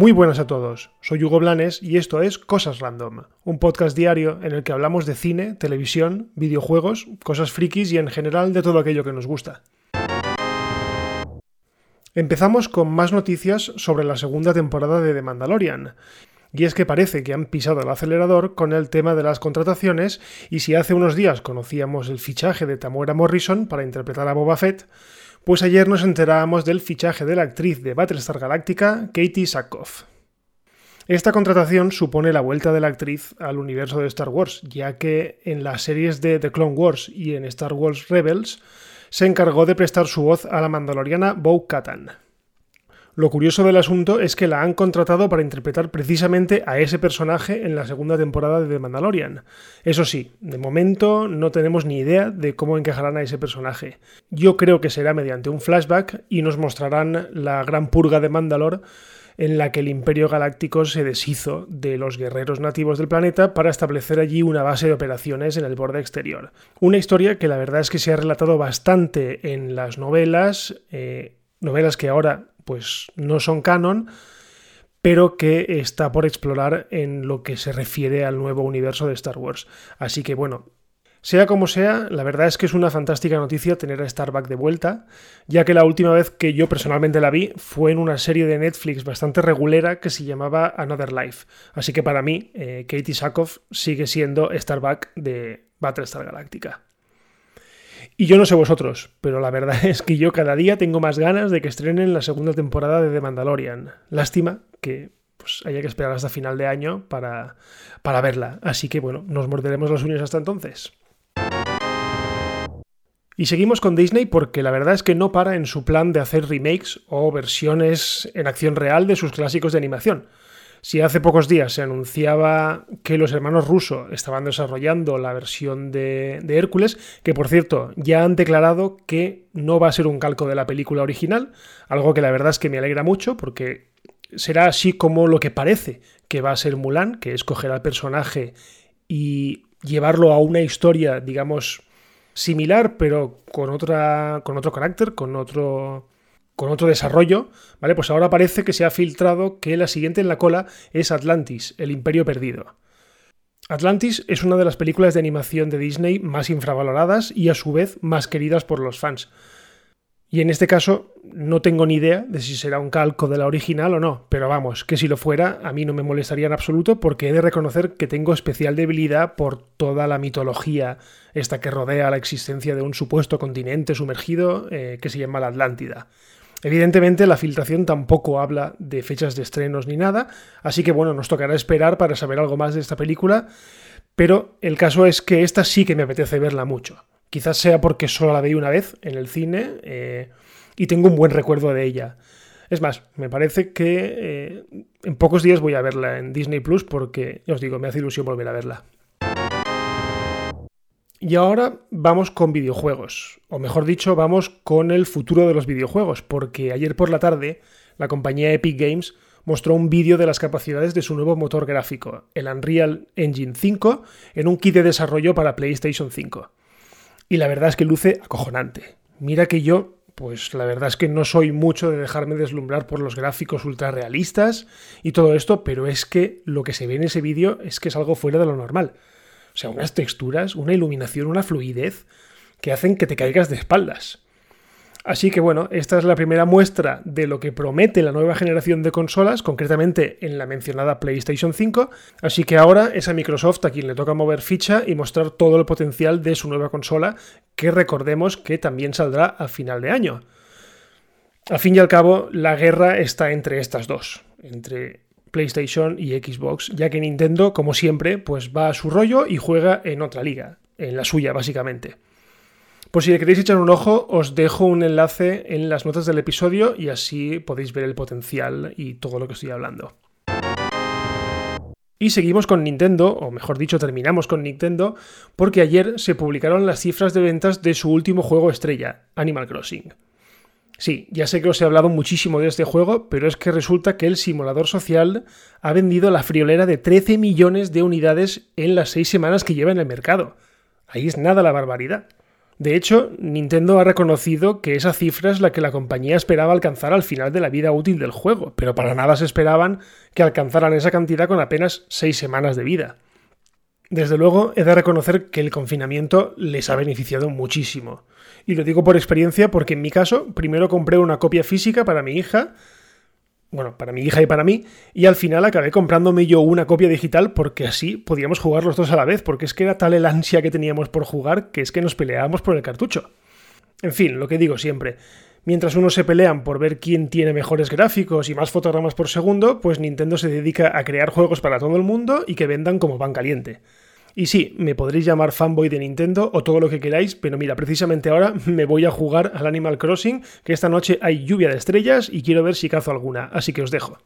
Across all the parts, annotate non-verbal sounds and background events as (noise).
Muy buenas a todos, soy Hugo Blanes y esto es Cosas Random, un podcast diario en el que hablamos de cine, televisión, videojuegos, cosas frikis y en general de todo aquello que nos gusta. Empezamos con más noticias sobre la segunda temporada de The Mandalorian. Y es que parece que han pisado el acelerador con el tema de las contrataciones y si hace unos días conocíamos el fichaje de Tamora Morrison para interpretar a Boba Fett, pues ayer nos enterábamos del fichaje de la actriz de Battlestar Galactica, Katie Sackhoff. Esta contratación supone la vuelta de la actriz al universo de Star Wars, ya que en las series de The Clone Wars y en Star Wars Rebels se encargó de prestar su voz a la mandaloriana Bo Katan. Lo curioso del asunto es que la han contratado para interpretar precisamente a ese personaje en la segunda temporada de The Mandalorian. Eso sí, de momento no tenemos ni idea de cómo encajarán a ese personaje. Yo creo que será mediante un flashback y nos mostrarán la gran purga de Mandalor en la que el Imperio Galáctico se deshizo de los guerreros nativos del planeta para establecer allí una base de operaciones en el borde exterior. Una historia que la verdad es que se ha relatado bastante en las novelas, eh, novelas que ahora pues no son canon, pero que está por explorar en lo que se refiere al nuevo universo de Star Wars. Así que bueno, sea como sea, la verdad es que es una fantástica noticia tener a Starbuck de vuelta, ya que la última vez que yo personalmente la vi fue en una serie de Netflix bastante regulera que se llamaba Another Life. Así que para mí, eh, Katie Sackhoff sigue siendo Starbuck de Battlestar Galactica. Y yo no sé vosotros, pero la verdad (laughs) es que yo cada día tengo más ganas de que estrenen la segunda temporada de The Mandalorian. Lástima que pues, haya que esperar hasta final de año para, para verla. Así que bueno, nos morderemos las uñas hasta entonces. Y seguimos con Disney porque la verdad es que no para en su plan de hacer remakes o versiones en acción real de sus clásicos de animación. Si hace pocos días se anunciaba que los hermanos Russo estaban desarrollando la versión de, Hércules, que por cierto ya han declarado que no va a ser un calco de la película original, algo que la verdad es que me alegra mucho porque será así como lo que parece que va a ser Mulan, que es coger al personaje y llevarlo a una historia, digamos, similar, pero con, otra, con otro carácter, con otro con otro desarrollo, ¿vale? Pues ahora parece que se ha filtrado que la siguiente en la cola es Atlantis, el imperio perdido. Atlantis es una de las películas de animación de Disney más infravaloradas y a su vez más queridas por los fans. Y en este caso no tengo ni idea de si será un calco de la original o no, pero vamos, que si lo fuera a mí no me molestaría en absoluto porque he de reconocer que tengo especial debilidad por toda la mitología esta que rodea la existencia de un supuesto continente sumergido eh, que se llama la Atlántida. Evidentemente la filtración tampoco habla de fechas de estrenos ni nada, así que bueno, nos tocará esperar para saber algo más de esta película, pero el caso es que esta sí que me apetece verla mucho. Quizás sea porque solo la vi una vez en el cine eh, y tengo un buen recuerdo de ella. Es más, me parece que eh, en pocos días voy a verla en Disney Plus porque, os digo, me hace ilusión volver a verla. Y ahora vamos con videojuegos, o mejor dicho, vamos con el futuro de los videojuegos, porque ayer por la tarde la compañía Epic Games mostró un vídeo de las capacidades de su nuevo motor gráfico, el Unreal Engine 5, en un kit de desarrollo para PlayStation 5. Y la verdad es que luce acojonante. Mira que yo, pues la verdad es que no soy mucho de dejarme deslumbrar por los gráficos ultra realistas y todo esto, pero es que lo que se ve en ese vídeo es que es algo fuera de lo normal. Sea, unas texturas, una iluminación, una fluidez que hacen que te caigas de espaldas. Así que bueno, esta es la primera muestra de lo que promete la nueva generación de consolas, concretamente en la mencionada PlayStation 5, así que ahora es a Microsoft a quien le toca mover ficha y mostrar todo el potencial de su nueva consola, que recordemos que también saldrá a final de año. Al fin y al cabo, la guerra está entre estas dos, entre PlayStation y Xbox, ya que Nintendo, como siempre, pues va a su rollo y juega en otra liga, en la suya básicamente. Por si le queréis echar un ojo, os dejo un enlace en las notas del episodio y así podéis ver el potencial y todo lo que estoy hablando. Y seguimos con Nintendo, o mejor dicho, terminamos con Nintendo, porque ayer se publicaron las cifras de ventas de su último juego estrella, Animal Crossing. Sí, ya sé que os he hablado muchísimo de este juego, pero es que resulta que el simulador social ha vendido la friolera de 13 millones de unidades en las 6 semanas que lleva en el mercado. Ahí es nada la barbaridad. De hecho, Nintendo ha reconocido que esa cifra es la que la compañía esperaba alcanzar al final de la vida útil del juego, pero para nada se esperaban que alcanzaran esa cantidad con apenas seis semanas de vida. Desde luego, he de reconocer que el confinamiento les ha beneficiado muchísimo. Y lo digo por experiencia porque en mi caso, primero compré una copia física para mi hija, bueno, para mi hija y para mí, y al final acabé comprándome yo una copia digital porque así podíamos jugar los dos a la vez, porque es que era tal el ansia que teníamos por jugar que es que nos peleábamos por el cartucho. En fin, lo que digo siempre, mientras unos se pelean por ver quién tiene mejores gráficos y más fotogramas por segundo, pues Nintendo se dedica a crear juegos para todo el mundo y que vendan como pan caliente. Y sí, me podréis llamar fanboy de Nintendo o todo lo que queráis, pero mira, precisamente ahora me voy a jugar al Animal Crossing, que esta noche hay lluvia de estrellas y quiero ver si cazo alguna, así que os dejo.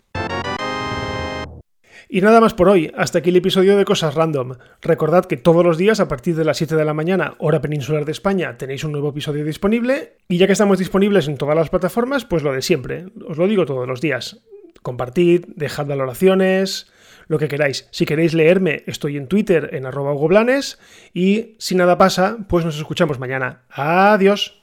Y nada más por hoy, hasta aquí el episodio de Cosas Random. Recordad que todos los días a partir de las 7 de la mañana, hora peninsular de España, tenéis un nuevo episodio disponible. Y ya que estamos disponibles en todas las plataformas, pues lo de siempre, os lo digo todos los días. Compartid, dejad valoraciones, lo que queráis. Si queréis leerme, estoy en Twitter en arroba goblanes y si nada pasa, pues nos escuchamos mañana. Adiós.